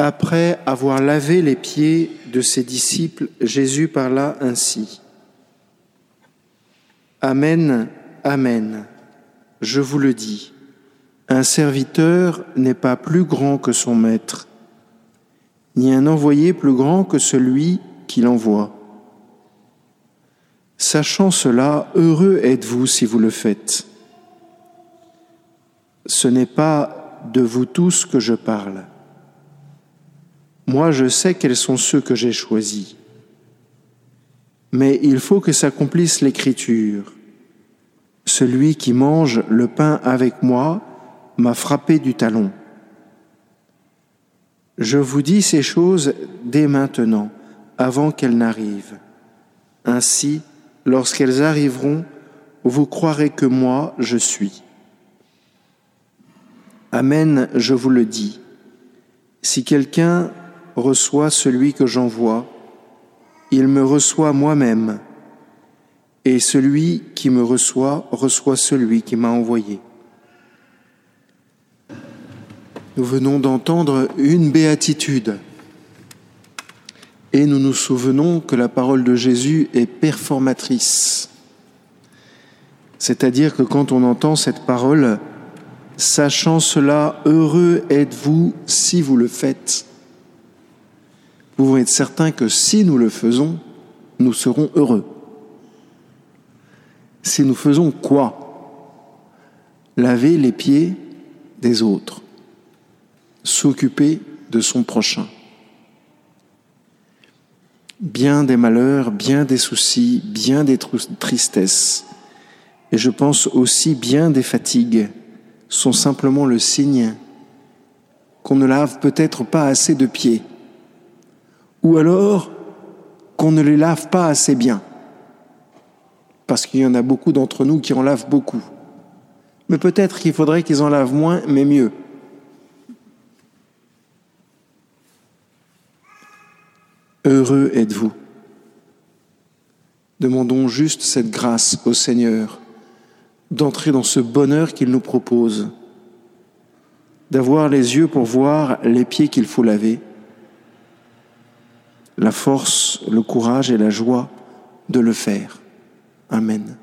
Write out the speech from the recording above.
Après avoir lavé les pieds de ses disciples, Jésus parla ainsi. Amen, Amen, je vous le dis, un serviteur n'est pas plus grand que son maître, ni un envoyé plus grand que celui qui l'envoie. Sachant cela, heureux êtes-vous si vous le faites. Ce n'est pas de vous tous que je parle. Moi, je sais quels sont ceux que j'ai choisis. Mais il faut que s'accomplisse l'Écriture. Celui qui mange le pain avec moi m'a frappé du talon. Je vous dis ces choses dès maintenant, avant qu'elles n'arrivent. Ainsi, lorsqu'elles arriveront, vous croirez que moi, je suis. Amen, je vous le dis. Si quelqu'un reçoit celui que j'envoie, il me reçoit moi-même, et celui qui me reçoit reçoit celui qui m'a envoyé. Nous venons d'entendre une béatitude, et nous nous souvenons que la parole de Jésus est performatrice. C'est-à-dire que quand on entend cette parole, sachant cela, heureux êtes-vous si vous le faites pouvons être certains que si nous le faisons, nous serons heureux. Si nous faisons quoi? Laver les pieds des autres, s'occuper de son prochain. Bien des malheurs, bien des soucis, bien des tristesses, et je pense aussi bien des fatigues, sont simplement le signe qu'on ne lave peut-être pas assez de pieds ou alors qu'on ne les lave pas assez bien, parce qu'il y en a beaucoup d'entre nous qui en lavent beaucoup. Mais peut-être qu'il faudrait qu'ils en lavent moins, mais mieux. Heureux êtes-vous. Demandons juste cette grâce au Seigneur d'entrer dans ce bonheur qu'il nous propose, d'avoir les yeux pour voir les pieds qu'il faut laver la force, le courage et la joie de le faire. Amen.